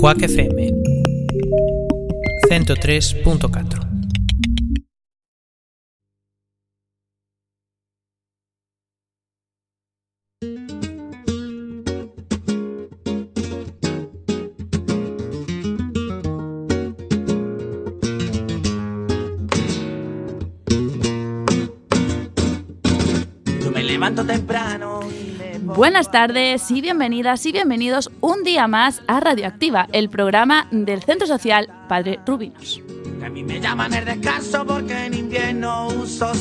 Quack FM 103.4 Yo me levanto temprano Buenas tardes y bienvenidas y bienvenidos un día más a Radioactiva, el programa del Centro Social Padre Rubinos. A mí me llaman el descanso porque en invierno uso.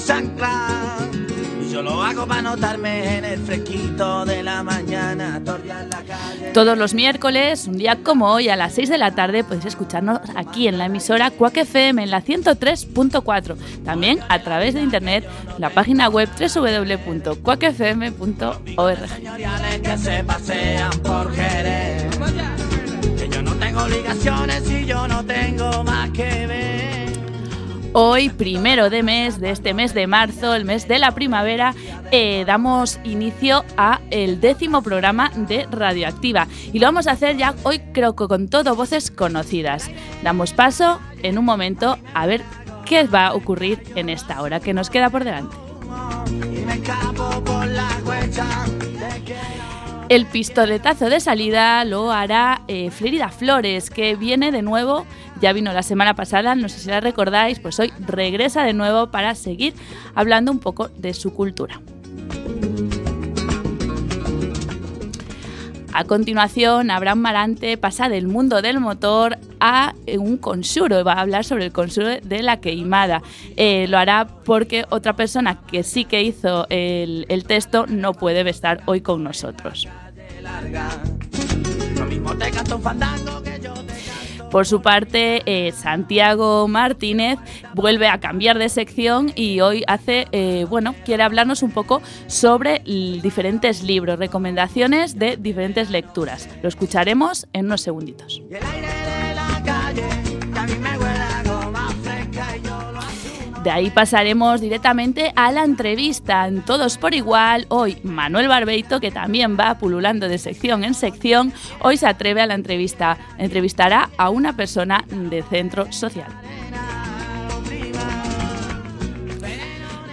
Yo lo hago para notarme en el fresquito de la mañana, la calle. Todos los miércoles, un día como hoy, a las 6 de la tarde, podéis escucharnos aquí en la emisora Quack FM en la 103.4. También a través de internet, la página web www.quackfm.org. Que se pasean por Jerez. Que yo no tengo obligaciones y yo no tengo más que ver. Hoy, primero de mes, de este mes de marzo, el mes de la primavera, eh, damos inicio a el décimo programa de Radioactiva. Y lo vamos a hacer ya hoy, creo que con todo voces conocidas. Damos paso en un momento a ver qué va a ocurrir en esta hora que nos queda por delante. El pistoletazo de salida lo hará eh, Flores, que viene de nuevo, ya vino la semana pasada, no sé si la recordáis, pues hoy regresa de nuevo para seguir hablando un poco de su cultura. A continuación, Abraham Marante pasa del mundo del motor a eh, un consuro, va a hablar sobre el consuro de la queimada. Eh, lo hará porque otra persona que sí que hizo el, el texto no puede estar hoy con nosotros. Por su parte, eh, Santiago Martínez vuelve a cambiar de sección y hoy hace, eh, bueno, quiere hablarnos un poco sobre diferentes libros, recomendaciones de diferentes lecturas. Lo escucharemos en unos segunditos. De ahí pasaremos directamente a la entrevista en Todos por Igual. Hoy Manuel Barbeito, que también va pululando de sección en sección, hoy se atreve a la entrevista. Entrevistará a una persona de centro social.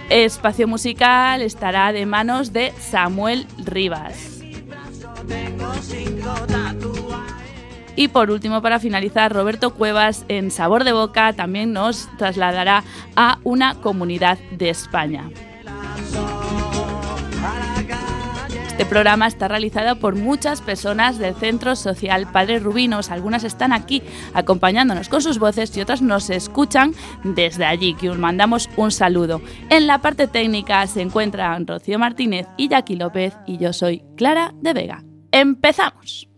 Espacio musical estará de manos de Samuel Rivas. Y por último, para finalizar, Roberto Cuevas en Sabor de Boca también nos trasladará a una comunidad de España. Este programa está realizado por muchas personas del Centro Social Padre Rubinos. Algunas están aquí acompañándonos con sus voces y otras nos escuchan desde allí, que os mandamos un saludo. En la parte técnica se encuentran Rocío Martínez y Jackie López y yo soy Clara de Vega. ¡Empezamos!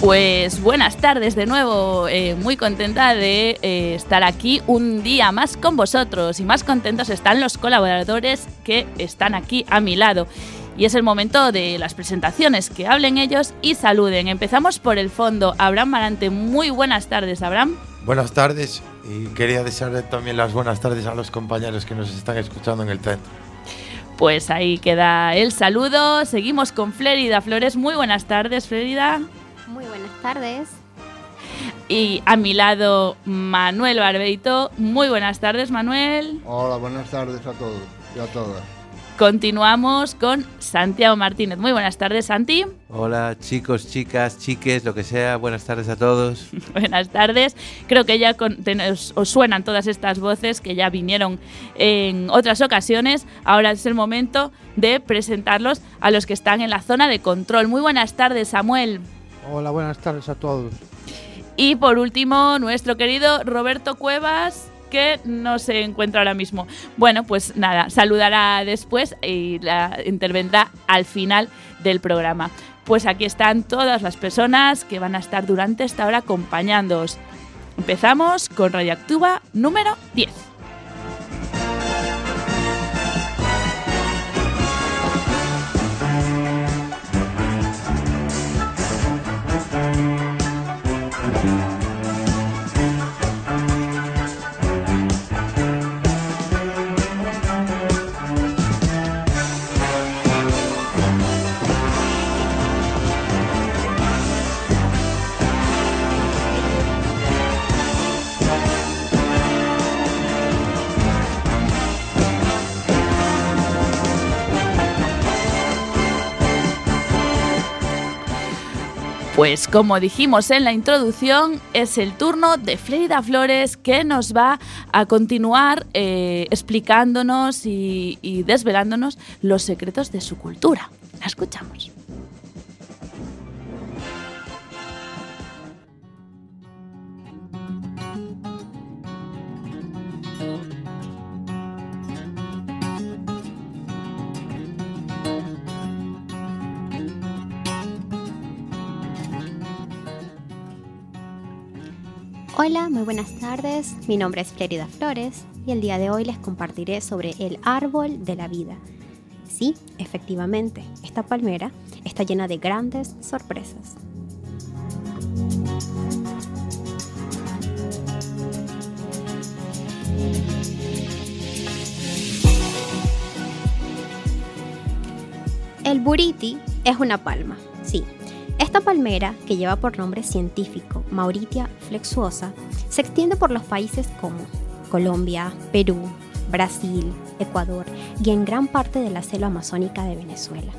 Pues buenas tardes de nuevo, eh, muy contenta de eh, estar aquí un día más con vosotros y más contentos están los colaboradores que están aquí a mi lado. Y es el momento de las presentaciones, que hablen ellos y saluden. Empezamos por el fondo. Abraham Marante, muy buenas tardes, Abraham. Buenas tardes y quería desearle también las buenas tardes a los compañeros que nos están escuchando en el centro. Pues ahí queda el saludo. Seguimos con Flérida Flores. Muy buenas tardes, Flérida. Tardes. Y a mi lado, Manuel Barbeito. Muy buenas tardes, Manuel. Hola, buenas tardes a todos y a todas. Continuamos con Santiago Martínez. Muy buenas tardes, Santi. Hola chicos, chicas, chiques, lo que sea, buenas tardes a todos. Buenas tardes. Creo que ya con- ten- os, os suenan todas estas voces que ya vinieron en otras ocasiones. Ahora es el momento de presentarlos a los que están en la zona de control. Muy buenas tardes, Samuel. Hola, buenas tardes a todos. Y por último, nuestro querido Roberto Cuevas, que no se encuentra ahora mismo. Bueno, pues nada, saludará después y la intervendrá al final del programa. Pues aquí están todas las personas que van a estar durante esta hora acompañándoos. Empezamos con Radioactiva número 10. Pues como dijimos en la introducción, es el turno de Freida Flores que nos va a continuar eh, explicándonos y, y desvelándonos los secretos de su cultura. La escuchamos. Hola, muy buenas tardes. Mi nombre es Florida Flores y el día de hoy les compartiré sobre el árbol de la vida. Sí, efectivamente, esta palmera está llena de grandes sorpresas. El buriti es una palma, sí, esta palmera, que lleva por nombre científico Mauritia flexuosa, se extiende por los países como Colombia, Perú, Brasil, Ecuador y en gran parte de la selva amazónica de Venezuela.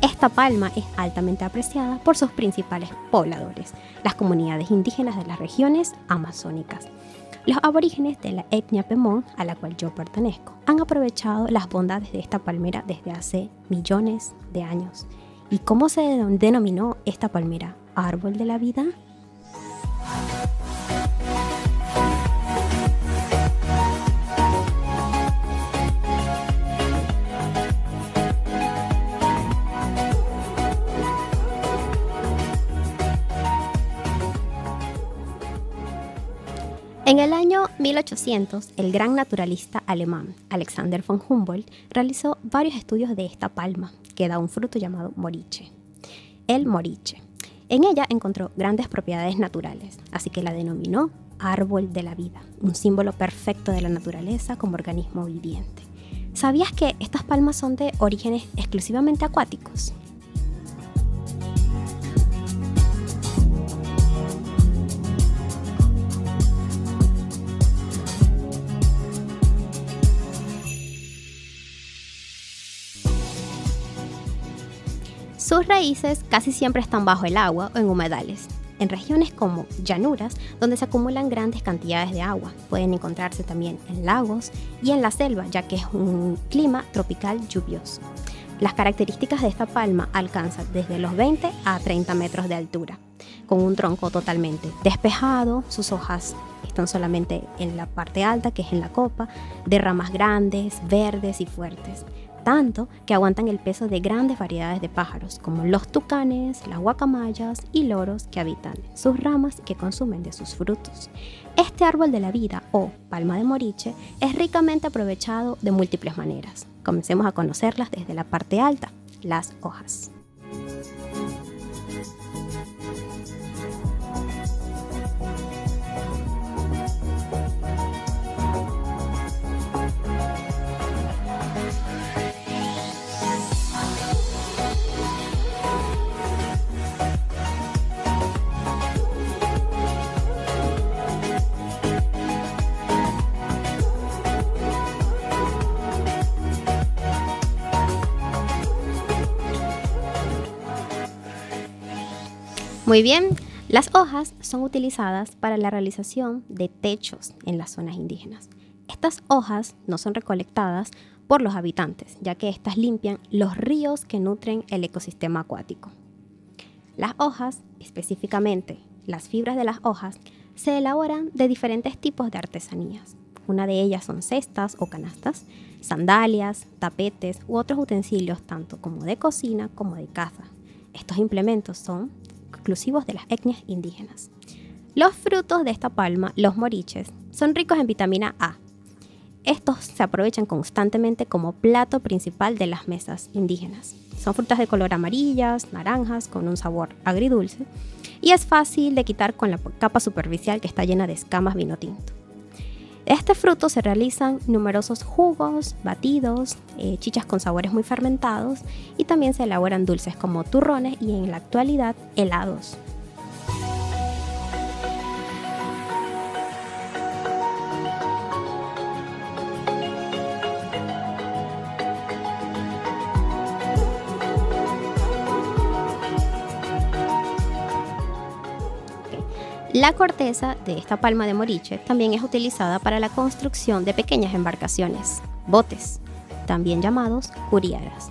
Esta palma es altamente apreciada por sus principales pobladores, las comunidades indígenas de las regiones amazónicas. Los aborígenes de la etnia Pemón, a la cual yo pertenezco, han aprovechado las bondades de esta palmera desde hace millones de años ¿Y cómo se denominó esta palmera? ¿Árbol de la vida? En el año 1800, el gran naturalista alemán Alexander von Humboldt realizó varios estudios de esta palma, que da un fruto llamado moriche. El moriche. En ella encontró grandes propiedades naturales, así que la denominó árbol de la vida, un símbolo perfecto de la naturaleza como organismo viviente. ¿Sabías que estas palmas son de orígenes exclusivamente acuáticos? Sus raíces casi siempre están bajo el agua o en humedales. En regiones como llanuras, donde se acumulan grandes cantidades de agua, pueden encontrarse también en lagos y en la selva, ya que es un clima tropical lluvioso. Las características de esta palma alcanzan desde los 20 a 30 metros de altura, con un tronco totalmente despejado, sus hojas están solamente en la parte alta, que es en la copa, de ramas grandes, verdes y fuertes tanto que aguantan el peso de grandes variedades de pájaros, como los tucanes, las guacamayas y loros que habitan sus ramas y que consumen de sus frutos. Este árbol de la vida, o palma de moriche, es ricamente aprovechado de múltiples maneras. Comencemos a conocerlas desde la parte alta, las hojas. Muy bien, las hojas son utilizadas para la realización de techos en las zonas indígenas. Estas hojas no son recolectadas por los habitantes, ya que éstas limpian los ríos que nutren el ecosistema acuático. Las hojas, específicamente las fibras de las hojas, se elaboran de diferentes tipos de artesanías. Una de ellas son cestas o canastas, sandalias, tapetes u otros utensilios tanto como de cocina como de caza. Estos implementos son exclusivos de las etnias indígenas. Los frutos de esta palma, los moriches, son ricos en vitamina A. Estos se aprovechan constantemente como plato principal de las mesas indígenas. Son frutas de color amarillas, naranjas, con un sabor agridulce y es fácil de quitar con la capa superficial que está llena de escamas vino tinto. De este fruto se realizan numerosos jugos, batidos, eh, chichas con sabores muy fermentados y también se elaboran dulces como turrones y en la actualidad helados. La corteza de esta palma de moriche también es utilizada para la construcción de pequeñas embarcaciones, botes, también llamados curiaras.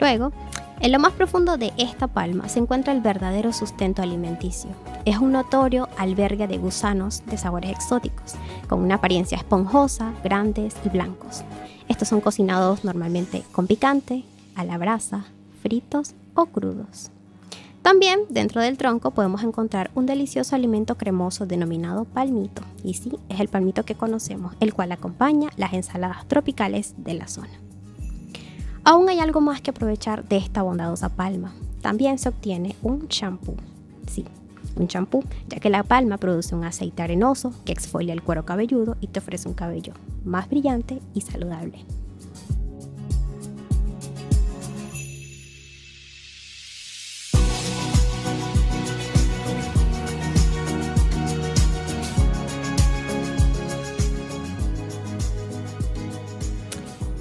Luego, en lo más profundo de esta palma se encuentra el verdadero sustento alimenticio. Es un notorio albergue de gusanos de sabores exóticos, con una apariencia esponjosa, grandes y blancos. Estos son cocinados normalmente con picante, a la brasa, fritos o crudos. También dentro del tronco podemos encontrar un delicioso alimento cremoso denominado palmito, y sí, es el palmito que conocemos, el cual acompaña las ensaladas tropicales de la zona. Aún hay algo más que aprovechar de esta bondadosa palma. También se obtiene un champú. Sí, un champú, ya que la palma produce un aceite arenoso que exfolia el cuero cabelludo y te ofrece un cabello más brillante y saludable.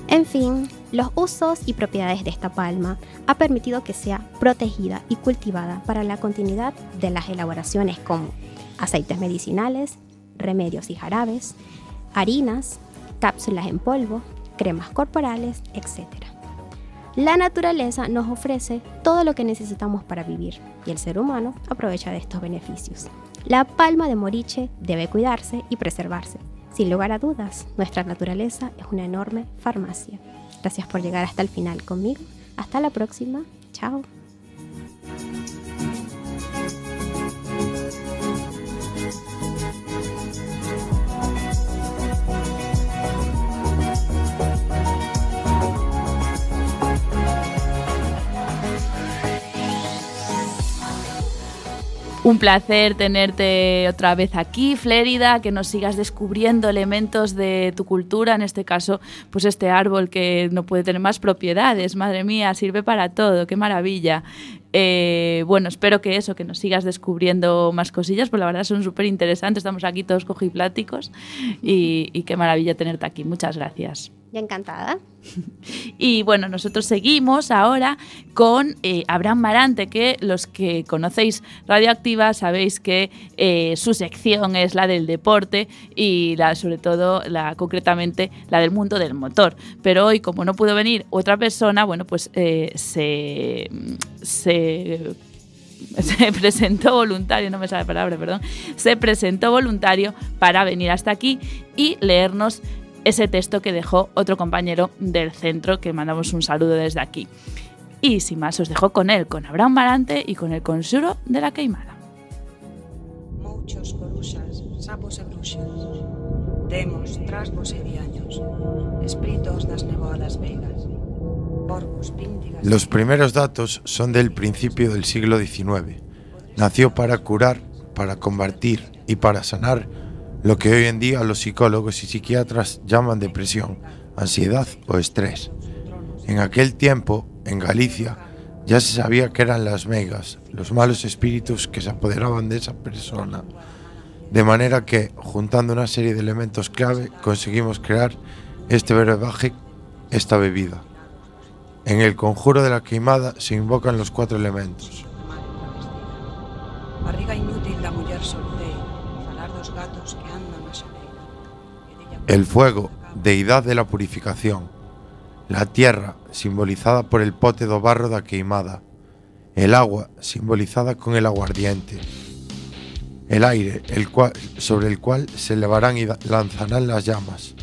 En fin, los usos y propiedades de esta palma ha permitido que sea protegida y cultivada para la continuidad de las elaboraciones como aceites medicinales, remedios y jarabes, harinas, cápsulas en polvo, cremas corporales, etc. La naturaleza nos ofrece todo lo que necesitamos para vivir y el ser humano aprovecha de estos beneficios. La palma de moriche debe cuidarse y preservarse sin lugar a dudas, nuestra naturaleza es una enorme farmacia. Gracias por llegar hasta el final conmigo. Hasta la próxima. Chao. Un placer tenerte otra vez aquí, Flérida, que nos sigas descubriendo elementos de tu cultura, en este caso, pues este árbol que no puede tener más propiedades, madre mía, sirve para todo, qué maravilla. Eh, bueno, espero que eso, que nos sigas descubriendo más cosillas, pues la verdad son súper interesantes, estamos aquí todos cojipláticos y, y qué maravilla tenerte aquí. Muchas gracias. Ya encantada. Y bueno, nosotros seguimos ahora con eh, Abraham Marante, que los que conocéis Radioactiva sabéis que eh, su sección es la del deporte y la, sobre todo, la, concretamente, la del mundo del motor. Pero hoy, como no pudo venir otra persona, bueno, pues eh, se, se se presentó voluntario, no me sale la palabra, perdón, se presentó voluntario para venir hasta aquí y leernos ese texto que dejó otro compañero del centro, que mandamos un saludo desde aquí. Y sin más, os dejo con él, con Abraham Marante y con el consuro de la queimada. Muchos coruxas, sapos e bruxas, demos, trasgos e diaños, espíritus das nevadas vegas, corvos, píntigas... Los primeros datos son del principio del siglo XIX. Nació para curar, para combatir y para sanar lo que hoy en día los psicólogos y psiquiatras llaman depresión, ansiedad o estrés. En aquel tiempo, en Galicia, ya se sabía que eran las megas, los malos espíritus que se apoderaban de esa persona. De manera que, juntando una serie de elementos clave, conseguimos crear este brebaje, esta bebida. En el conjuro de la queimada se invocan los cuatro elementos. Inútil da muller solteira, El fuego, deidad de la purificación. La tierra, simbolizada por el pote do barro da queimada. El agua, simbolizada con el aguardiente. El aire, el cual, sobre el cual se elevarán y lanzarán las llamas.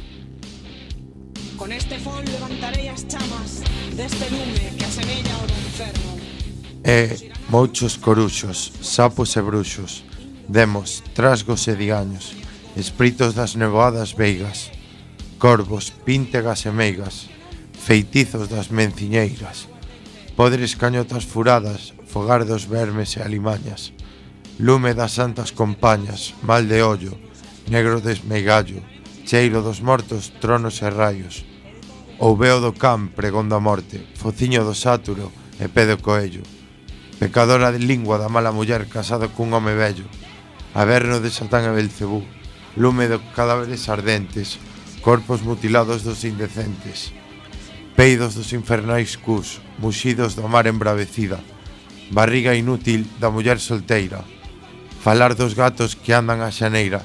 Con este fol levantarei as chamas deste lume que asemella ao do inferno. E muchos coruxos, sapos e bruxos, Demos, trasgos e diaños, Espritos das nevoadas veigas Corvos, píntegas e meigas Feitizos das menciñeiras Podres cañotas furadas Fogar dos vermes e alimañas Lume das santas compañas Mal de ollo Negro desmeigallo Cheiro dos mortos, tronos e raios O veo do can, pregón da morte Fociño do sáturo e pedo coello Pecadora de lingua da mala muller casada cun home vello Averno de Satán e Belcebú lume de cadáveres ardentes, corpos mutilados dos indecentes, peidos dos infernais cus, muxidos do mar embravecida, barriga inútil da muller solteira, falar dos gatos que andan a xaneira,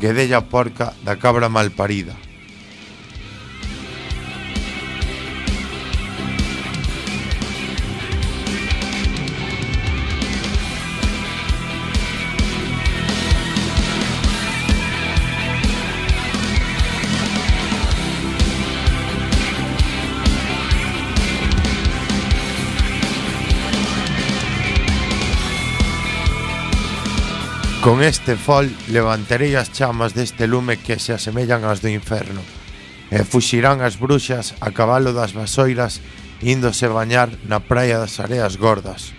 guedella porca da cabra malparida. Con este fol levantarei as chamas deste lume que se asemellan ás do inferno e fuxirán as bruxas a cabalo das vasoiras índose bañar na praia das areas gordas.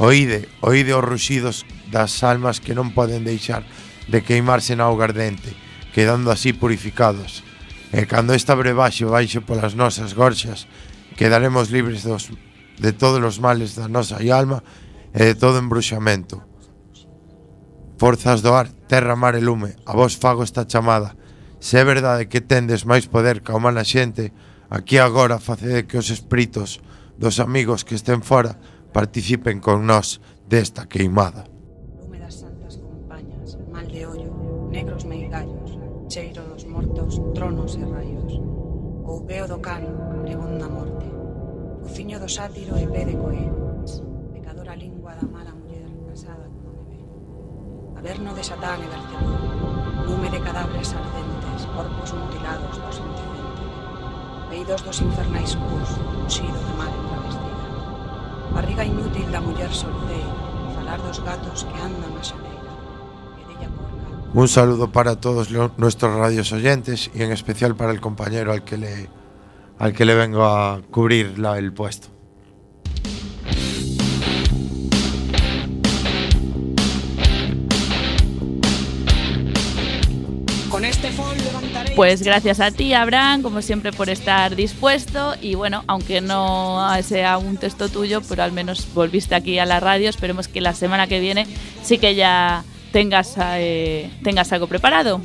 Oíde, oíde os ruxidos das almas que non poden deixar de queimarse na auga ardente, quedando así purificados. E cando esta brebaxe baixo polas nosas gorxas, quedaremos libres dos, de todos os males da nosa alma e de todo embruxamento. Forzas do ar, terra, mar e lume, a vos fago esta chamada. Se é verdade que tendes máis poder que a humana xente, aquí agora facede que os espíritos dos amigos que estén fora participen con nós desta queimada. Lume das santas compañas, mal de ollo, negros meigallos, cheiro dos mortos, tronos e raios. Coupeo do can, pregón da morte, o ciño do sátiro e pé de coelhos. Averno de Satán e Belcebú. Lume de cadáveres ardentes, corpos mutilados dos indecentes. Peidos dos infernais cus, de mar embravestida. Barriga inútil gatos que andan a Un saludo para todos nuestros radios oyentes y en especial para el compañero al que le, al que le vengo a cubrir el puesto. Pues gracias a ti, Abraham, como siempre, por estar dispuesto. Y bueno, aunque no sea un texto tuyo, pero al menos volviste aquí a la radio. Esperemos que la semana que viene sí que ya tengas, eh, tengas algo preparado.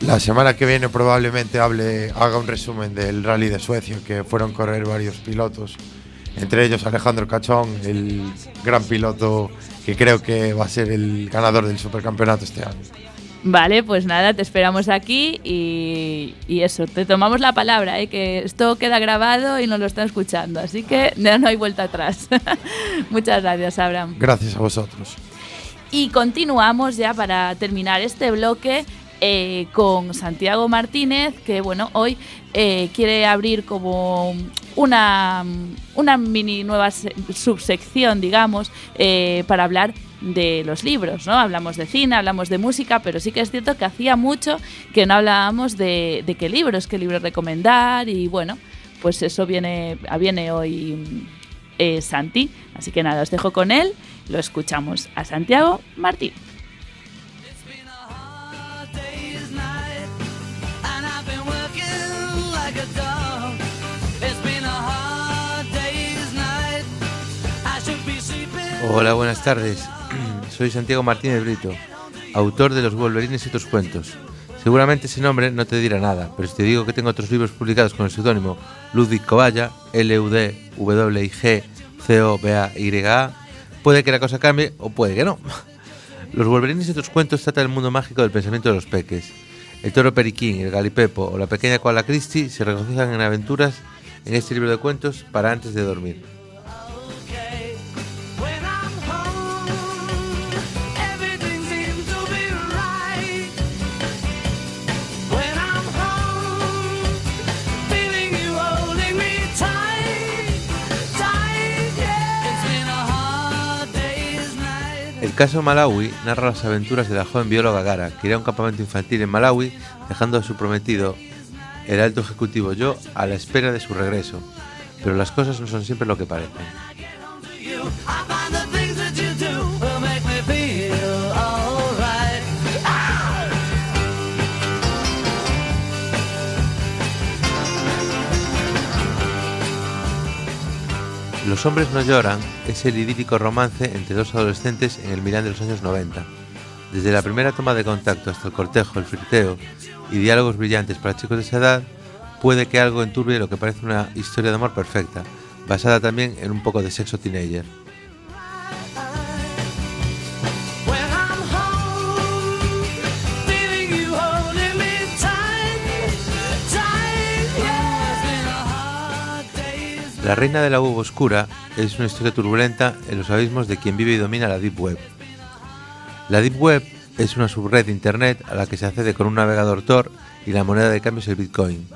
La semana que viene probablemente hable, haga un resumen del rally de Suecia, que fueron correr varios pilotos, entre ellos Alejandro Cachón, el gran piloto que creo que va a ser el ganador del supercampeonato este año. Vale, pues nada, te esperamos aquí y, y eso, te tomamos la palabra, ¿eh? que esto queda grabado y nos lo están escuchando, así que ya no hay vuelta atrás. Muchas gracias, Abraham. Gracias a vosotros. Y continuamos ya para terminar este bloque eh, con Santiago Martínez, que bueno, hoy eh, quiere abrir como una, una mini nueva se- subsección, digamos, eh, para hablar de los libros, ¿no? Hablamos de cine, hablamos de música, pero sí que es cierto que hacía mucho que no hablábamos de, de qué libros, qué libros recomendar y bueno, pues eso viene, viene hoy Santi. Así que nada, os dejo con él, lo escuchamos a Santiago Martín. Hola, buenas tardes. Soy Santiago Martínez Brito, autor de Los Wolverines y otros cuentos. Seguramente ese nombre no te dirá nada, pero si te digo que tengo otros libros publicados con el seudónimo Ludwig C-O-B-A-Y-A, puede que la cosa cambie o puede que no. Los Wolverines y otros cuentos trata del mundo mágico del pensamiento de los peques. El toro Periquín, el Galipepo o la pequeña Koala Christie se regocijan en aventuras en este libro de cuentos para antes de dormir. Caso Malawi narra las aventuras de la joven bióloga Gara, que irá a un campamento infantil en Malawi, dejando a su prometido, el alto ejecutivo Yo, a la espera de su regreso. Pero las cosas no son siempre lo que parecen. Los hombres no lloran es el idílico romance entre dos adolescentes en el Milán de los años 90. Desde la primera toma de contacto hasta el cortejo, el flirteo y diálogos brillantes para chicos de esa edad, puede que algo enturbie lo que parece una historia de amor perfecta, basada también en un poco de sexo teenager. La reina de la web oscura es una historia turbulenta en los abismos de quien vive y domina la Deep Web. La Deep Web es una subred de Internet a la que se accede con un navegador Tor y la moneda de cambio es el Bitcoin.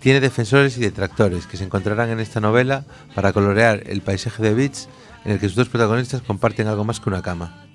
Tiene defensores y detractores que se encontrarán en esta novela para colorear el paisaje de bits en el que sus dos protagonistas comparten algo más que una cama.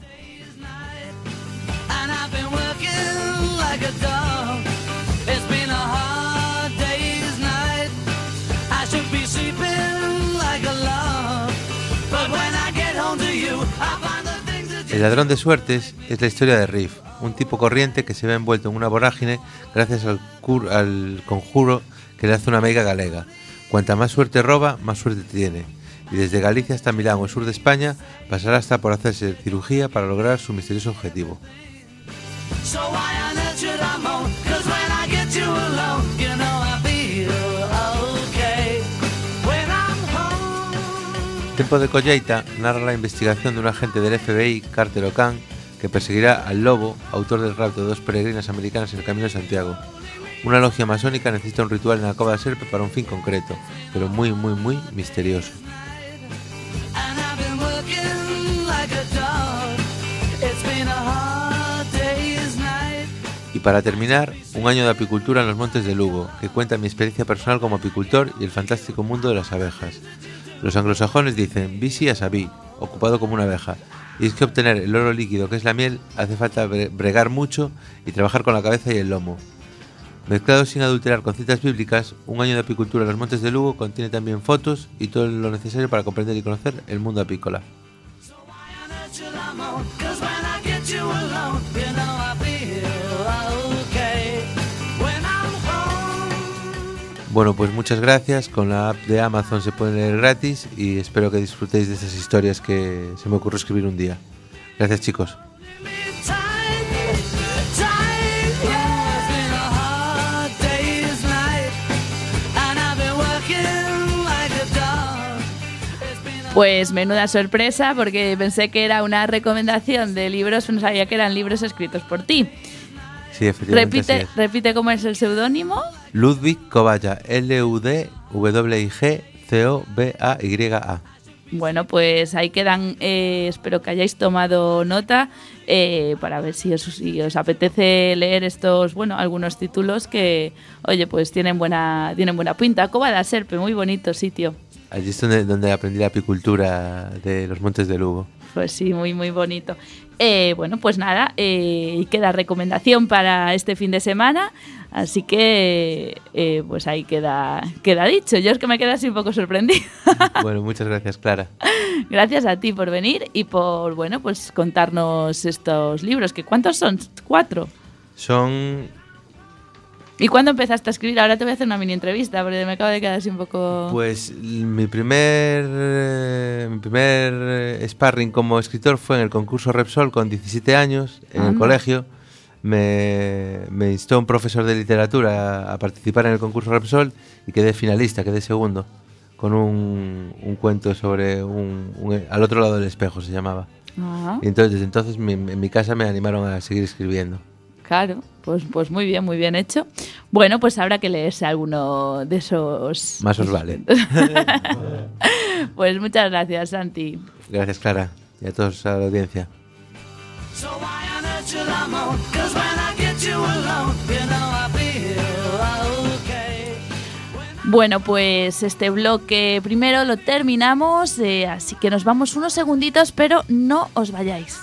Ladrón de suertes es la historia de Riff, un tipo corriente que se ve envuelto en una vorágine gracias al, conjuro que le hace una amiga galega. Cuanta más suerte roba, más suerte tiene. Y desde Galicia hasta Milán o el sur de España pasará hasta por hacerse cirugía para lograr su misterioso objetivo. Tempo de Colleita narra la investigación de un agente del FBI, Carter O'Khan, que perseguirá al lobo, autor del rapto de dos peregrinas americanas en el Camino de Santiago. Una logia masónica necesita un ritual en la cova de Serpe para un fin concreto, pero muy, muy, muy misterioso. Y para terminar, un año de apicultura en los montes de Lugo, que cuenta mi experiencia personal como apicultor y el fantástico mundo de las abejas. Los anglosajones dicen bisi a sabí, ocupado como una abeja, y es que obtener el oro líquido que es la miel hace falta bre- bregar mucho y trabajar con la cabeza y el lomo. Mezclado sin adulterar con citas bíblicas, un año de apicultura en los montes de Lugo contiene también fotos y todo lo necesario para comprender y conocer el mundo apícola. Bueno, pues muchas gracias. Con la app de Amazon se puede leer gratis y espero que disfrutéis de esas historias que se me ocurrió escribir un día. Gracias chicos. Pues menuda sorpresa, porque pensé que era una recomendación de libros, no sabía que eran libros escritos por ti. Sí, efectivamente. Repite, repite cómo es el seudónimo. Ludwig Cobaya, L-U-D-W-I-G-C-O-B-A-Y-A. Bueno, pues ahí quedan. eh, espero que hayáis tomado nota eh, para ver si os, si os apetece leer estos, bueno, algunos títulos que, oye, pues tienen buena, tienen buena pinta. Serpe, muy bonito sitio. Allí es donde, donde aprendí la apicultura de los montes de Lugo. Pues sí, muy, muy bonito. Eh, bueno, pues nada, eh, queda recomendación para este fin de semana, así que eh, pues ahí queda, queda dicho. Yo es que me quedé así un poco sorprendida. Bueno, muchas gracias, Clara. Gracias a ti por venir y por, bueno, pues contarnos estos libros. que ¿Cuántos son? ¿Cuatro? Son ¿Y cuándo empezaste a escribir? Ahora te voy a hacer una mini entrevista porque me acabo de quedar así un poco... Pues mi primer, eh, mi primer eh, sparring como escritor fue en el concurso Repsol con 17 años en el colegio. Me, me instó un profesor de literatura a, a participar en el concurso Repsol y quedé finalista, quedé segundo, con un, un cuento sobre un, un- al otro lado del espejo se llamaba. Y entonces desde entonces mi- en mi casa me animaron a seguir escribiendo. claro, pues, pues muy bien, muy bien hecho. Bueno, pues habrá que leerse alguno de esos... Más os vale. Pues muchas gracias, Santi. Gracias Clara y a todos a la audiencia. Bueno, pues este bloque primero lo terminamos, eh, así que nos vamos unos segunditos, pero no os vayáis.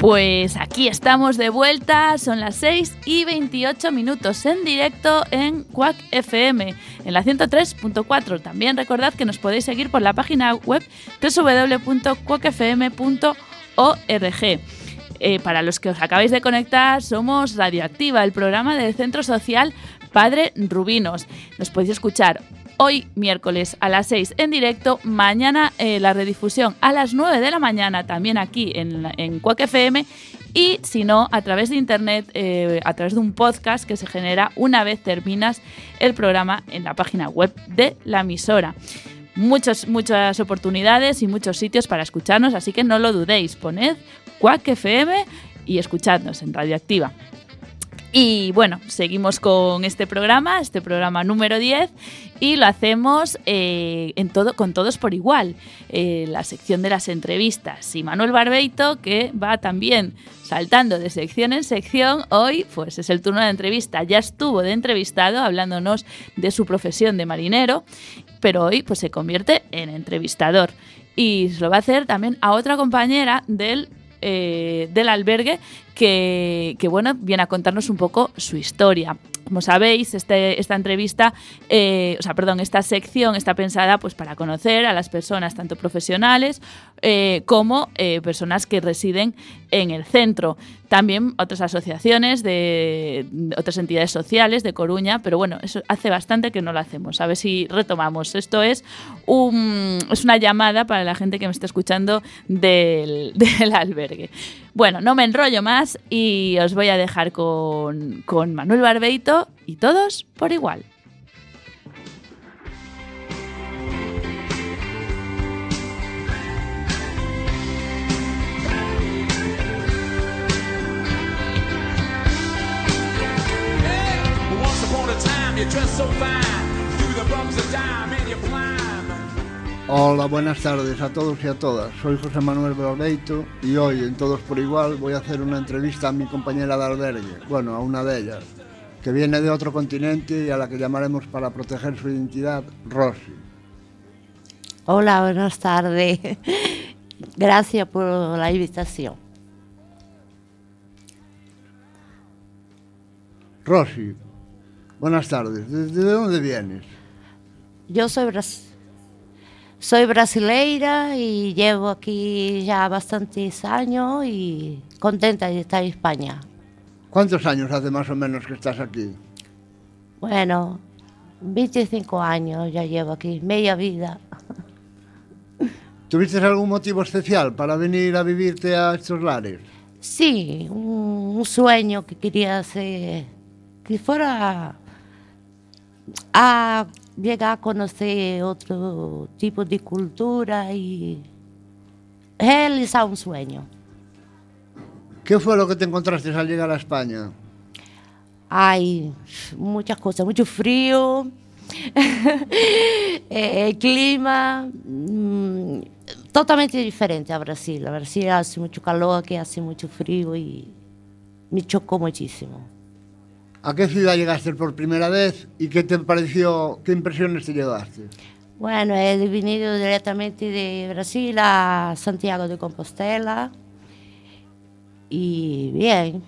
Pues aquí estamos de vuelta, son las 6 y 28 minutos en directo en Quack FM, en la 103.4. También recordad que nos podéis seguir por la página web www.quackfm.org. Eh, para los que os acabáis de conectar, somos Radioactiva, el programa del Centro Social Padre Rubinos. Nos podéis escuchar hoy miércoles a las 6 en directo, mañana eh, la redifusión a las 9 de la mañana también aquí en, en FM y si no, a través de internet, eh, a través de un podcast que se genera una vez terminas el programa en la página web de la emisora. Muchos, muchas oportunidades y muchos sitios para escucharnos, así que no lo dudéis, poned Quack FM y escuchadnos en Radioactiva. Y bueno, seguimos con este programa, este programa número 10, y lo hacemos eh, en todo, con todos por igual. Eh, la sección de las entrevistas. Y Manuel Barbeito, que va también saltando de sección en sección, hoy pues es el turno de entrevista. Ya estuvo de entrevistado hablándonos de su profesión de marinero, pero hoy pues se convierte en entrevistador. Y se lo va a hacer también a otra compañera del eh, del albergue que, bueno, viene a contarnos un poco su historia. Como sabéis, este, esta entrevista, eh, o sea, perdón, esta sección está pensada pues, para conocer a las personas, tanto profesionales eh, como eh, personas que residen en el centro. También otras asociaciones otras entidades sociales de Coruña, pero bueno, eso hace bastante que no lo hacemos. A ver si retomamos. Esto es, un, es una llamada para la gente que me está escuchando del, del albergue. Bueno, no me enrollo más y os voy a dejar con, con Manuel Barbeito y todos por igual. Hola, buenas tardes a todos y a todas. Soy José Manuel Barbeito y hoy en Todos por Igual voy a hacer una entrevista a mi compañera de albergue, bueno, a una de ellas, que viene de otro continente y a la que llamaremos para proteger su identidad Rosy. Hola, buenas tardes. Gracias por la invitación. Rosy, Buenas tardes. ¿Desde dónde vienes? Yo soy, bras- soy brasileira y llevo aquí ya bastantes años y contenta de estar en España. ¿Cuántos años hace más o menos que estás aquí? Bueno, 25 años ya llevo aquí, media vida. ¿Tuviste algún motivo especial para venir a vivirte a estos lares? Sí, un, un sueño que quería hacer, que fuera a llegar a conocer otro tipo de cultura y realizar un sueño. ¿Qué fue lo que te encontraste al llegar a España? Hay muchas cosas, mucho frío, eh, el clima mm, totalmente diferente a Brasil. A Brasil hace mucho calor, aquí hace mucho frío y me chocó muchísimo. ¿A qué ciudad llegaste por primera vez y qué te pareció, qué impresiones te llevaste? Bueno, he venido directamente de Brasil a Santiago de Compostela y bien,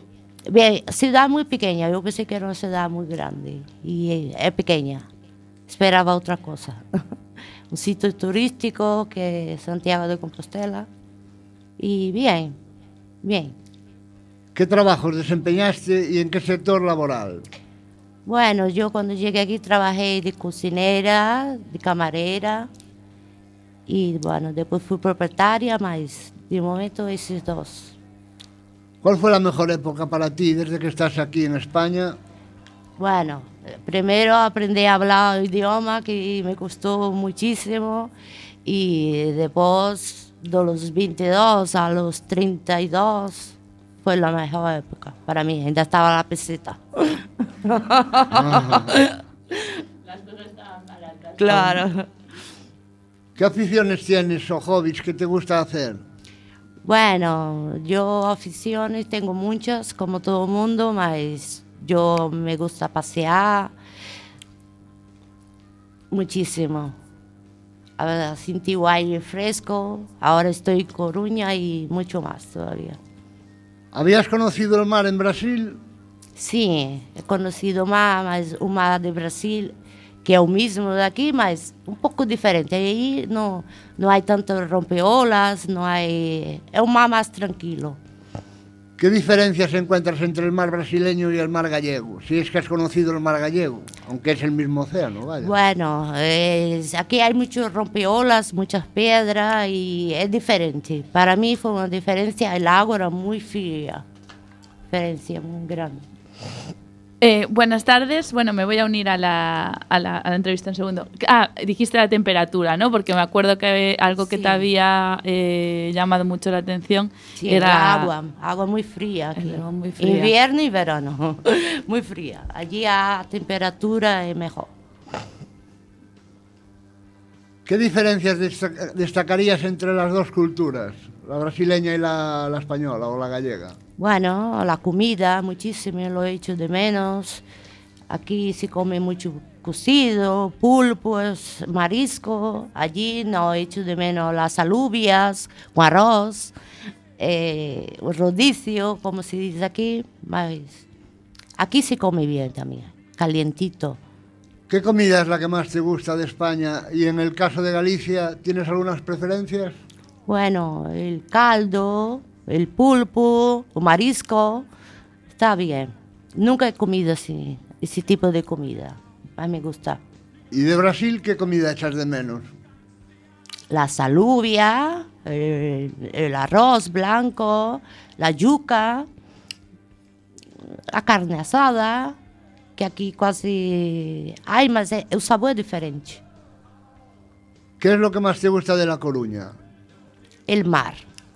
bien, ciudad muy pequeña, yo pensé que era una ciudad muy grande y es pequeña, esperaba otra cosa. Un sitio turístico que es Santiago de Compostela y bien, bien. ¿Qué trabajos desempeñaste y en qué sector laboral? Bueno, yo cuando llegué aquí trabajé de cocinera, de camarera y bueno, después fui propietaria, mas de momento esos dos. ¿Cuál fue la mejor época para ti desde que estás aquí en España? Bueno, primero aprendí a hablar el idioma que me costó muchísimo y después de los 22 a los 32 fue la mejor época para mí, ainda estaba la peseta. Claro. ¿Qué aficiones tienes o hobbies que te gusta hacer? Bueno, yo aficiones tengo muchas, como todo mundo, mas yo me gusta pasear muchísimo. A ver, sentí aire fresco, ahora estoy en Coruña y mucho más todavía. Habías conocido o mar en Brasil? Sí, he conocido o mas o mar de Brasil, que é o mesmo daqui, mas um pouco diferente. Aí não, não há tanto rompeolas, não há... É um mar mais tranquilo. ¿Qué diferencias encuentras entre el mar brasileño y el mar gallego? Si es que has conocido el mar gallego, aunque es el mismo océano, vaya. Bueno, aquí hay muchos rompeolas, muchas piedras y es diferente. Para mí fue una diferencia, el agua era muy fría. Diferencia muy grande. Eh, buenas tardes. Bueno, me voy a unir a la, a la- a la entrevista un segundo. Ah, dijiste la temperatura, ¿no? Porque me acuerdo que algo que Sí. te había eh, llamado mucho la atención Sí, era agua, agua muy fría aquí. El agua muy fría. Invierno y verano, muy fría. Allí a temperatura es mejor. ¿Qué diferencias desta- destacarías entre las dos culturas, la brasileña y la, la española o la gallega? Bueno, la comida, muchísimo, lo he hecho de menos. Aquí se come mucho cocido, pulpos, marisco. Allí no he hecho de menos las alubias con arroz, eh, rodicio, como se dice aquí. aquí se come bien también, calientito. ¿Qué comida es la que más te gusta de España? Y en el caso de Galicia, ¿tienes algunas preferencias? Bueno, el caldo, el pulpo, el marisco, está bien. Nunca he comido así, ese tipo de comida. A mí me gusta. ¿Y de Brasil qué comida echas de menos? La salubia, el, el arroz blanco, la yuca, la carne asada, que aquí casi hay, mas é- el sabor es diferente. ¿Qué es lo que más te gusta de La Coruña? El mar,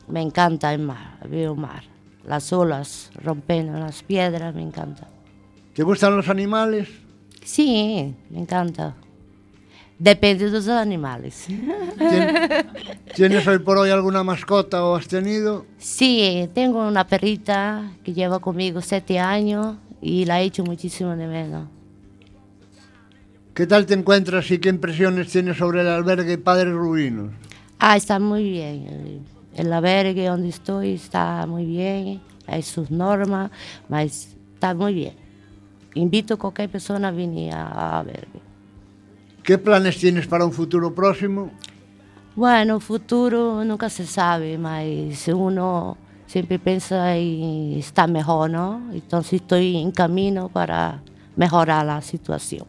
me encanta el mar, veo mar. Las olas rompiendo las piedras, me encanta. ¿Te gustan los animales? Sí, me encanta. Depende de los animales. ¿Tien- ¿Tienes hoy por hoy alguna mascota o has tenido? Sí, tengo una perrita que lleva conmigo siete años y la he hecho muchísimo de menos. ¿Qué tal te encuentras y qué impresiones tienes sobre el albergue Padres Rubinos? Ah, está muy bien. El- albergue donde estoy está muy bien, hay sus normas, mas está muy bien. invito a cualquier persona a venir a, a ver. ¿Qué planes tienes para un futuro próximo? Bueno, futuro nunca se sabe, mas uno siempre piensa en estar mejor, ¿no? Entonces estoy en camino para mejorar la situación.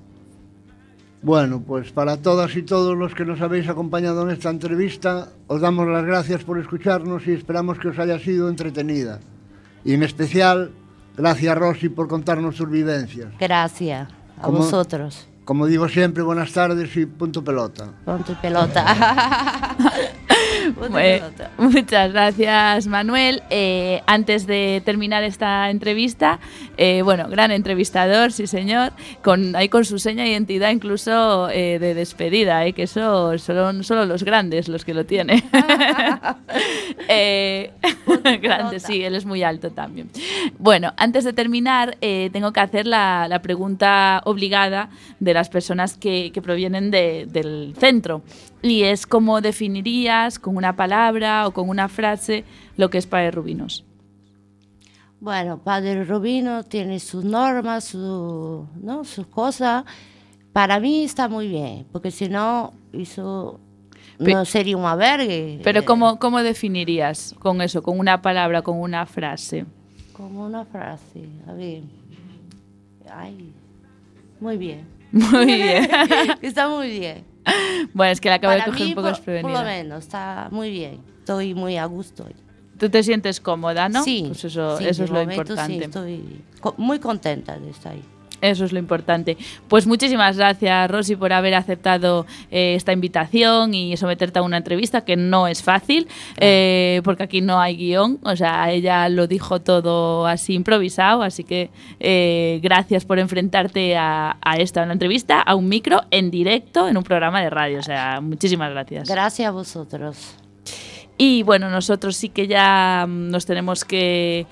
Bueno, pues para todas y todos los que nos habéis acompañado en esta entrevista, os damos las gracias por escucharnos y esperamos que os haya sido entretenida. Y en especial, gracias Rosy por contarnos tus vivencias. Gracias a Como- vosotros. Como digo siempre, buenas tardes y punto pelota. Punto y pelota. Punto Eh, pelota. muchas gracias, Manuel. Eh, antes de terminar esta entrevista, eh, bueno, gran entrevistador, sí señor, con, ahí con su seña de identidad incluso eh, de despedida, eh, que eso son solo los grandes los que lo tienen. Eh, grande, sí, él es muy alto también. Bueno, antes de terminar, eh, tengo que hacer la, la pregunta obligada de las personas que, que provienen de- del centro. Y es cómo definirías con una palabra o con una frase lo que es Padre Rubinos. Bueno, Padre Rubino tiene sus normas, su, ¿no? sus cosas. Para mí está muy bien, porque si no, eso no sería un albergue. Pero Eh, ¿cómo, ¿cómo definirías con eso, con una palabra, con una frase? Como una frase, a ver. Ay, muy bien. Muy bien. está muy bien. Bueno, es que la acabo de Para coger mí, un poco por, por lo menos, está muy bien. Estoy muy a gusto. hoy. Tú te sientes cómoda, ¿no? Sí, Pues eso, sí, eso de es lo momento importante. Sí, estoy muy contenta de estar ahí. Eso es lo importante. Pues muchísimas gracias, Rosy, por haber aceptado eh, esta invitación y someterte a una entrevista que no es fácil, eh, porque aquí no hay guion. O sea, ella lo dijo todo así improvisado, así que eh, gracias por enfrentarte a, a esta una entrevista, a un micro en directo en un programa de radio. O sea, muchísimas gracias. Gracias a vosotros. Y bueno, nosotros sí que ya nos tenemos que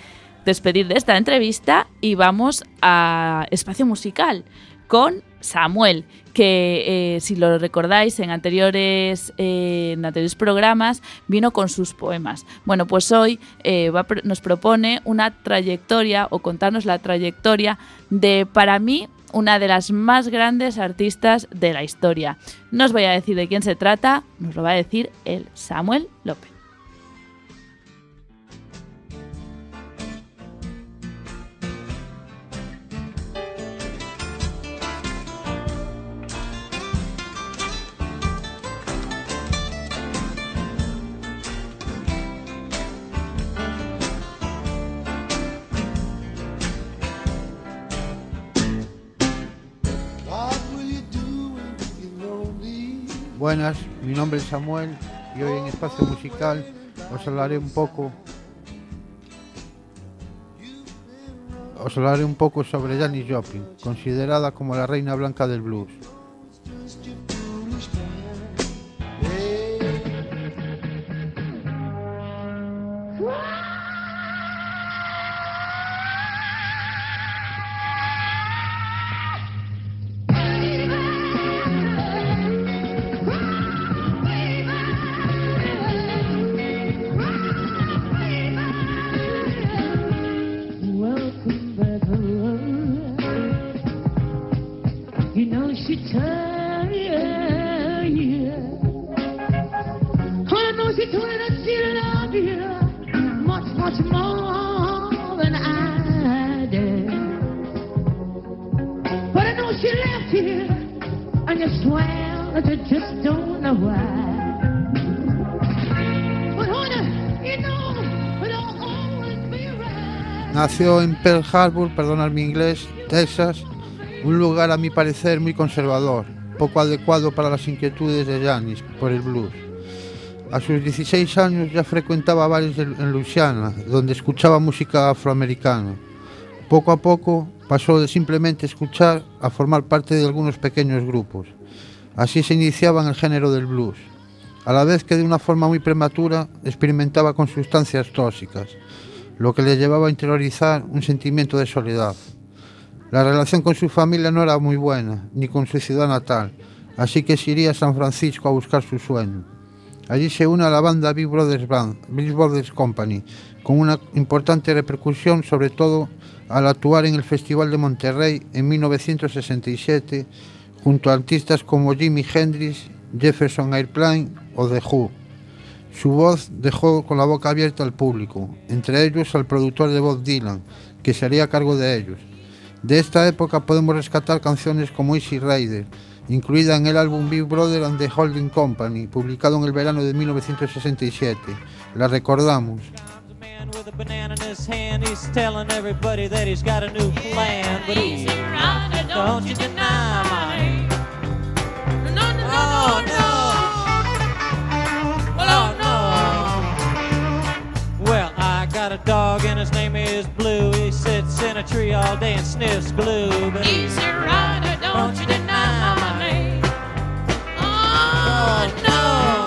despedir de esta entrevista y vamos a espacio musical con Samuel, que eh, si lo recordáis en anteriores, eh, en anteriores programas vino con sus poemas. Bueno, pues hoy eh, va nos propone una trayectoria o contarnos la trayectoria de, para mí, una de las más grandes artistas de la historia. No os voy a decir de quién se trata, nos lo va a decir el Samuel López. Buenas, mi nombre es Samuel y hoy en Espacio Musical os hablaré un poco os hablaré un poco sobre Janis Joplin, considerada como la reina blanca del blues. Nació en Pearl Harbor, perdonad mi inglés, Texas, un lugar a mi parecer muy conservador, poco adecuado para las inquietudes de Janis por el blues. A sus 16 años ya frecuentaba bares en Louisiana, donde escuchaba música afroamericana. Poco a poco pasó de simplemente escuchar a formar parte de algunos pequeños grupos. Así se iniciaba en el género del blues, a la vez que de una forma muy prematura experimentaba con sustancias tóxicas, lo que le llevaba a interiorizar un sentimiento de soledad. La relación con su familia no era muy buena, ni con su ciudad natal, así que se iría a San Francisco a buscar su sueño. Allí se une a la banda Big Brothers Band, Big Brothers Company, con una importante repercusión sobre todo al actuar en el Festival de Monterrey en 1967 junto a artistas como Jimi Hendrix, Jefferson Airplane o The Who. Su voz dejó con la boca abierta al público, entre ellos al productor de Bob Dylan, que se haría cargo de ellos. De esta época podemos rescatar canciones como Easy Rider, incluida en el álbum Big Brother and the Holding Company, publicado en el verano de 1967. La recordamos. A dog and his name is Blue. He sits in a tree all day and sniffs glue. But he's a rider, don't you deny my name. Oh, oh no.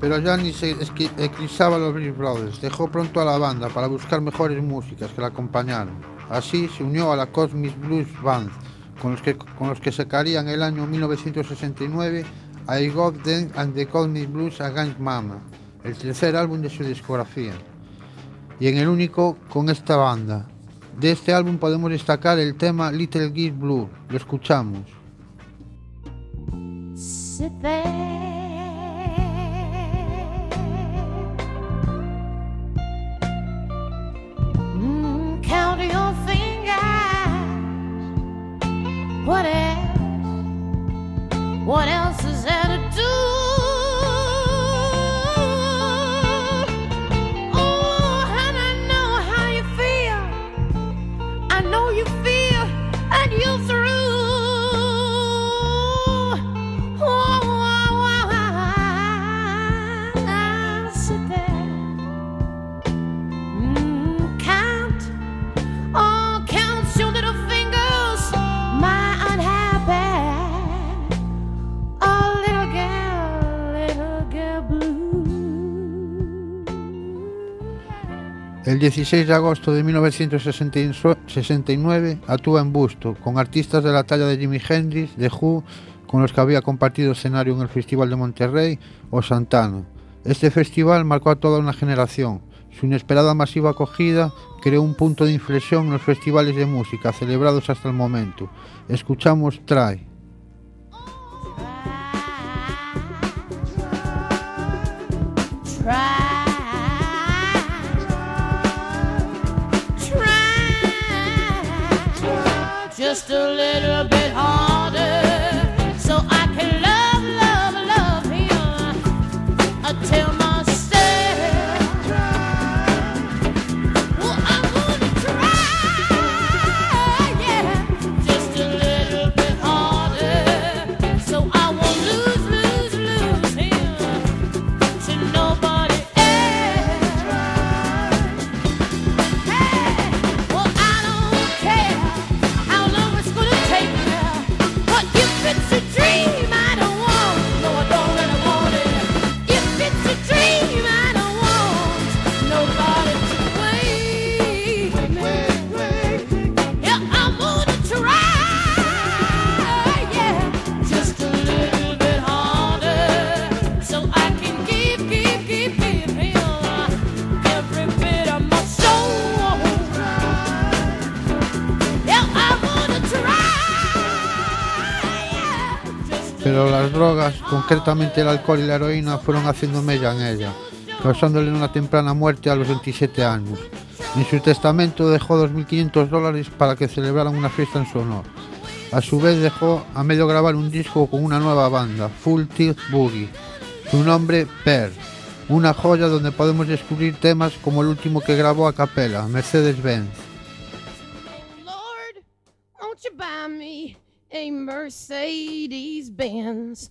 Pero ya ni se eclipsaba a los Blues Brothers. Dejó pronto a la banda para buscar mejores músicas que la acompañaran. Así se unió a la Cosmic Blues Band, con los que, con los que sacaría en el año 1969 I Got Them and the Cosmic Blues Against Mama, el tercer álbum de su discografía. Y en el único con esta banda. De este álbum podemos destacar el tema Little Gear Blue. Lo escuchamos. sit there. 16 de agosto de 1969 actúa en Busto con artistas de la talla de Jimi Hendrix, The Who, con los que había compartido escenario en el Festival de Monterrey o Santana. Este festival marcó a toda una generación. Su inesperada masiva acogida creó un punto de inflexión en los festivales de música celebrados hasta el momento. Escuchamos Try. Try just a little concretamente el alcohol y la heroína, fueron haciendo mella en ella, causándole una temprana muerte a los 27 años. En su testamento dejó 2.500 dólares para que celebraran una fiesta en su honor. A su vez dejó a medio grabar un disco con una nueva banda, Full Tilt Boogie. Su nombre, Per. Una joya donde podemos descubrir temas como el último que grabó a capela, Mercedes-Benz. Lord, won't you buy me a Mercedes Benz?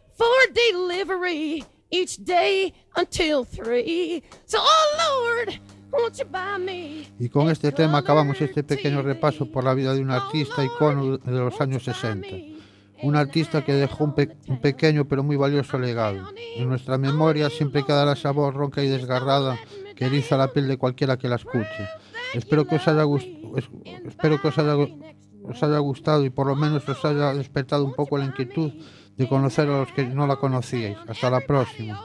for delivery each day until three. So, oh Lord, won't you buy me? Y con este tema acabamos este pequeño repaso por la vida de un artista icono de los años 60. Un artista que dejó un, pe- un pequeño pero muy valioso legado. En nuestra memoria siempre quedará esa voz ronca y desgarrada que eriza la piel de cualquiera que la escuche. Espero que os haya, espero que os haya, os haya gustado y por lo menos os haya despertado un poco la inquietud de conocer a los que no la conocíais. Hasta la próxima.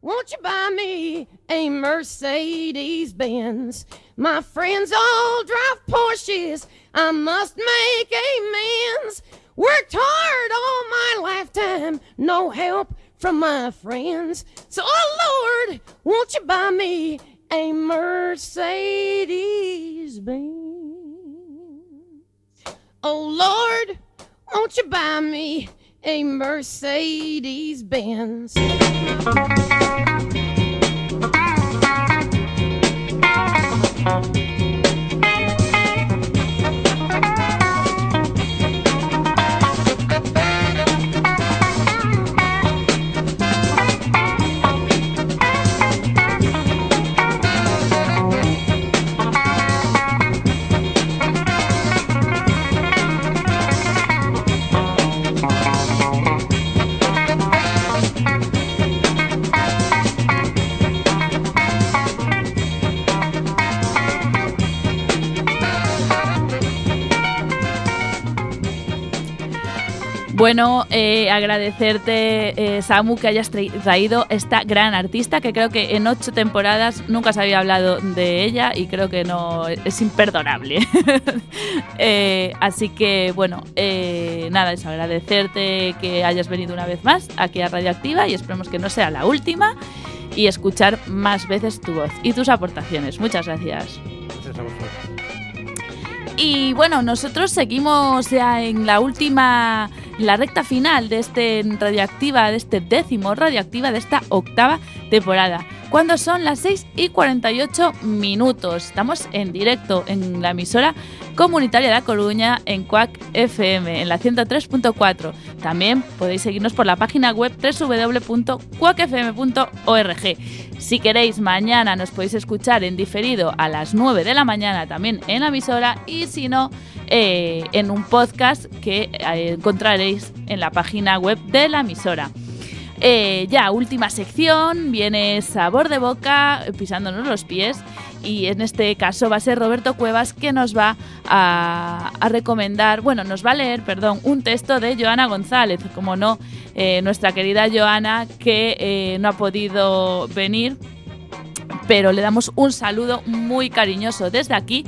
Won't you buy me a Mercedes Benz? My friends all drive Porsches. I must make amends. Worked hard all my lifetime, no help from my friends. So, oh Lord, won't you buy me a Mercedes Benz? Oh Lord, won't you buy me a Mercedes Benz? Bueno, eh, agradecerte, eh, Samu, que hayas tra- traído esta gran artista, que creo que en ocho temporadas nunca se había hablado de ella y creo que no es imperdonable. Eh, así que, bueno, nada, es agradecerte que hayas venido una vez más aquí a Radioactiva y esperemos que no sea la última y escuchar más veces tu voz y tus aportaciones. Muchas gracias. Gracias a vosotros. Y bueno, nosotros seguimos ya en la última, la recta final de este Radioactiva, de este décimo Radioactiva, de esta octava temporada. Cuando son las 6 y 48 minutos. Estamos en directo en la emisora comunitaria de La Coruña en Quack FM, en la 103.4. También podéis seguirnos por la página web www.quackfm.org. Si queréis, mañana nos podéis escuchar en diferido a las 9 de la mañana también en la emisora y si no, eh, en un podcast que eh, encontraréis en la página web de la emisora. Eh, ya, última sección, viene sabor de boca, pisándonos los pies. Y en este caso va a ser Roberto Cuevas que nos va a, a recomendar, bueno, nos va a leer, perdón, un texto de Joana González, como no, eh, nuestra querida Joana que eh, no ha podido venir, pero le damos un saludo muy cariñoso desde aquí.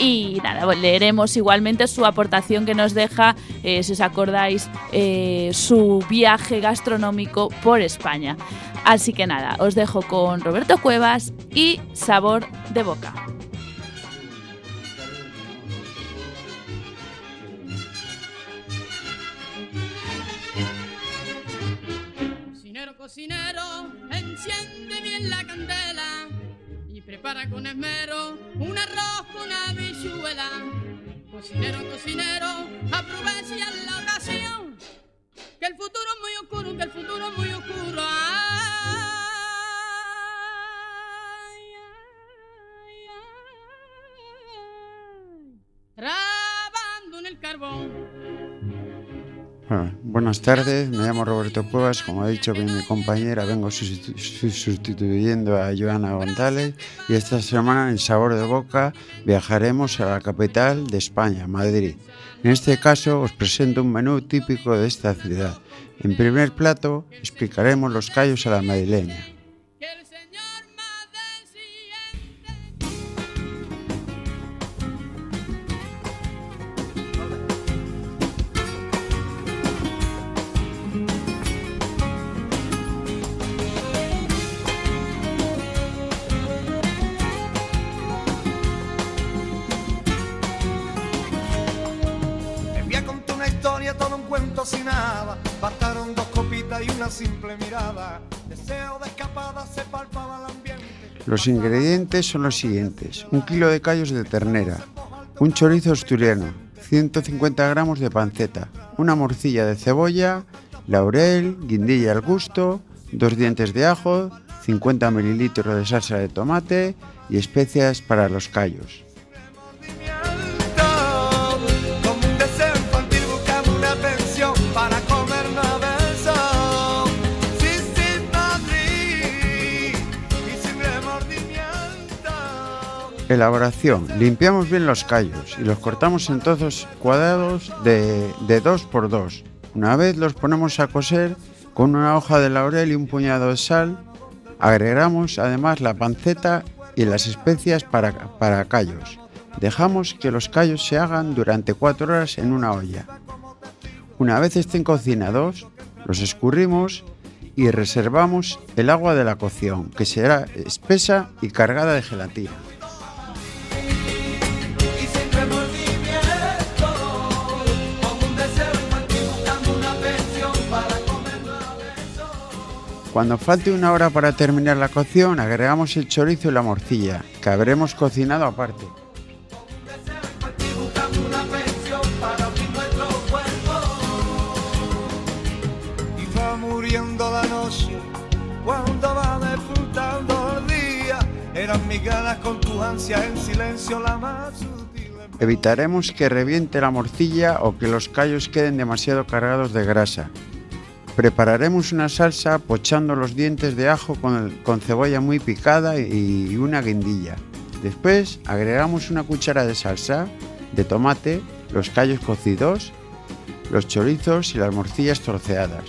Y nada, leeremos igualmente su aportación que nos deja, eh, si os acordáis, eh, su viaje gastronómico por España. Así que nada, os dejo con Roberto Cuevas y Sabor de Boca. Cocinero, cocinero, enciende bien la candela y prepara con esmero un arroz con. Cocinero, cocinero, aprovecha la ocasión, que el futuro es muy oscuro, que el futuro es muy oscuro. Ay. Trabando en el carbón. Bueno, buenas tardes, me llamo Roberto Cuevas, como ha dicho bien mi compañera, vengo sustitu- su- sustituyendo a Joana González y esta semana en Sabor de Boca viajaremos a la capital de España, Madrid. En este caso os presento un menú típico de esta ciudad. En primer plato explicaremos los callos a la madrileña. Los ingredientes son los siguientes. Un kilo de callos de ternera, un chorizo asturiano, 150 gramos de panceta, una morcilla de cebolla, laurel, guindilla al gusto, dos dientes de ajo, 50 mililitros de salsa de tomate y especias para los callos. Elaboración. Limpiamos bien los callos y los cortamos en trozos cuadrados de, de 2 por 2. Una vez los ponemos a coser con una hoja de laurel y un puñado de sal, agregamos además la panceta y las especias para, para callos. Dejamos que los callos se hagan durante 4 horas en una olla. Una vez estén cocinados, los escurrimos y reservamos el agua de la cocción, que será espesa y cargada de gelatina. Cuando falte una hora para terminar la cocción, agregamos el chorizo y la morcilla, que habremos cocinado aparte. buscando una pensión para abrir nuestro cuerpo. Y va muriendo la noche cuando va despuntando el día. Eran mis ganas con tu ansia en silencio la más sutil. Evitaremos que reviente la morcilla o que los callos queden demasiado cargados de grasa. Prepararemos una salsa pochando los dientes de ajo con, cebolla muy picada y una guindilla. Después agregamos una cuchara de salsa de tomate, los callos cocidos, los chorizos y las morcillas troceadas.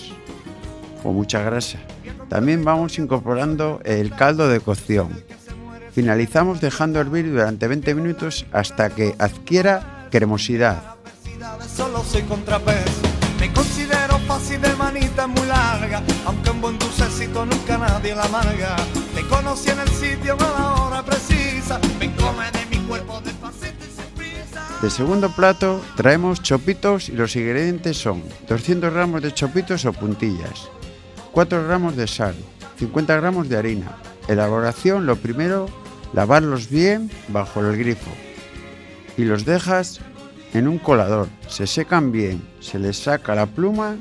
Con mucha grasa. También vamos incorporando el caldo de cocción. Finalizamos dejando hervir durante 20 minutos hasta que adquiera cremosidad. De manita muy larga, un nunca la el sitio la hora precisa, de mi cuerpo. De segundo plato traemos chopitos y los ingredientes son 200 gramos de chopitos o puntillas, 4 gramos de sal, 50 gramos de harina. Elaboración, lo primero, lavarlos bien bajo el grifo y los dejas en un colador. Se secan bien, se les saca la pluma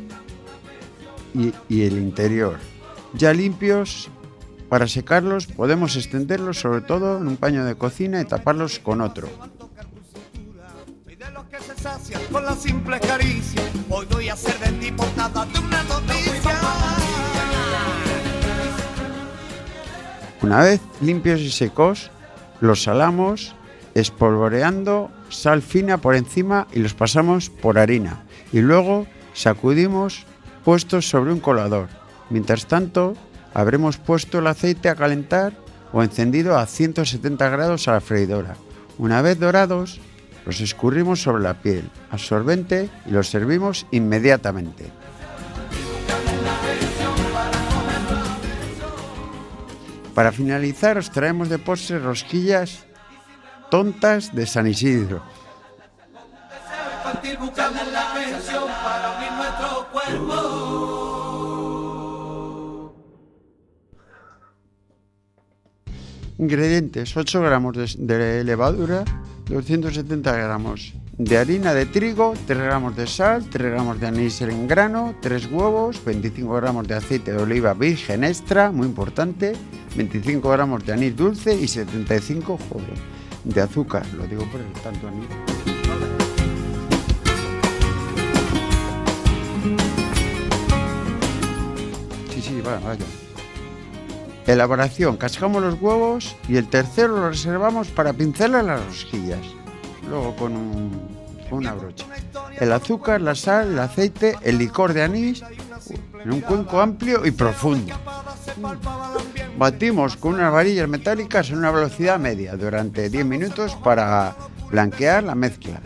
y, y el interior. Ya limpios, para secarlos podemos extenderlos sobre todo en un paño de cocina y taparlos con otro. Que se sacia con la simple caricia. Hoy voy a ser de ti portada de una noticia. Una vez limpios y secos, los salamos espolvoreando sal fina por encima y los pasamos por harina. Y luego sacudimos puestos sobre un colador. Mientras tanto, habremos puesto el aceite a calentar o encendido a 170 grados a la freidora. Una vez dorados, los escurrimos sobre la piel, absorbente y los servimos inmediatamente. Para finalizar os traemos de postre rosquillas tontas de San Isidro. Ingredientes: 8 gramos de, de levadura, 270 gramos de harina de trigo, 3 gramos de sal, 3 gramos de anís en grano, 3 huevos, 25 gramos de aceite de oliva virgen extra, muy importante, 25 gramos de anís dulce y 75 joder, de azúcar, lo digo por el tanto anís. Sí, sí, vaya, vaya. Elaboración, cascamos los huevos y el tercero lo reservamos para pincelar las rosquillas. Luego con, un- con una brocha. El azúcar, la sal, el aceite, el licor de anís en un cuenco amplio y profundo. Batimos con unas varillas metálicas en una velocidad media durante 10 minutos para blanquear la mezcla.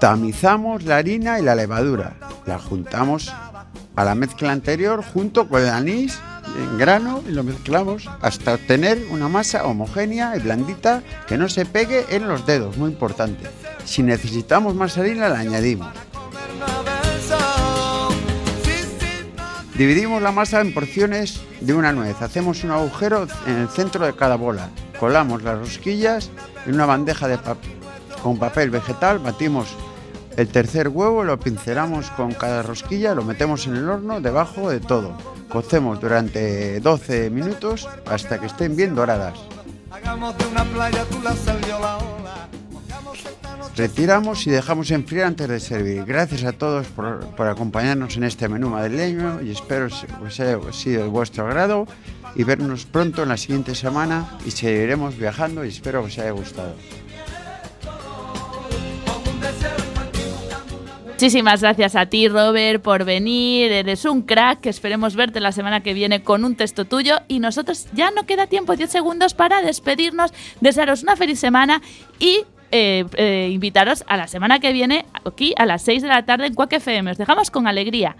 Tamizamos la harina y la levadura. La juntamos a la mezcla anterior junto con el anís en grano y lo mezclamos hasta obtener una masa homogénea y blandita que no se pegue en los dedos, muy importante. Si necesitamos más harina la añadimos. Dividimos la masa en porciones de una nuez. Hacemos un agujero en el centro de cada bola. Colamos las rosquillas en una bandeja con papel vegetal. Batimos el tercer huevo, lo pincelamos con cada rosquilla, lo metemos en el horno debajo de todo. Cocemos durante 12 minutos hasta que estén bien doradas. Retiramos y dejamos enfriar antes de servir. Gracias a todos por, por acompañarnos en este menú madrileño y espero que os haya sido de vuestro agrado y vernos pronto en la siguiente semana y seguiremos viajando y espero que os haya gustado. Muchísimas gracias a ti, Robert, por venir. Eres un crack. Esperemos verte la semana que viene con un texto tuyo. Y nosotros ya no queda tiempo, 10 segundos para despedirnos, desearos una feliz semana y eh, eh, invitaros a la semana que viene aquí a las 6 de la tarde en Quack FM. Os dejamos con alegría.